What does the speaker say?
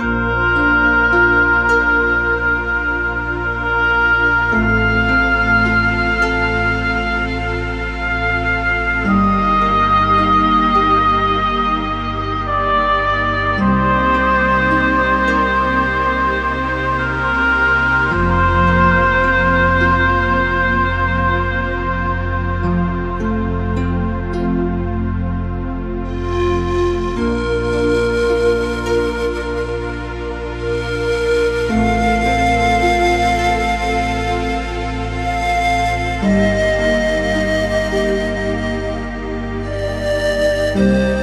you Música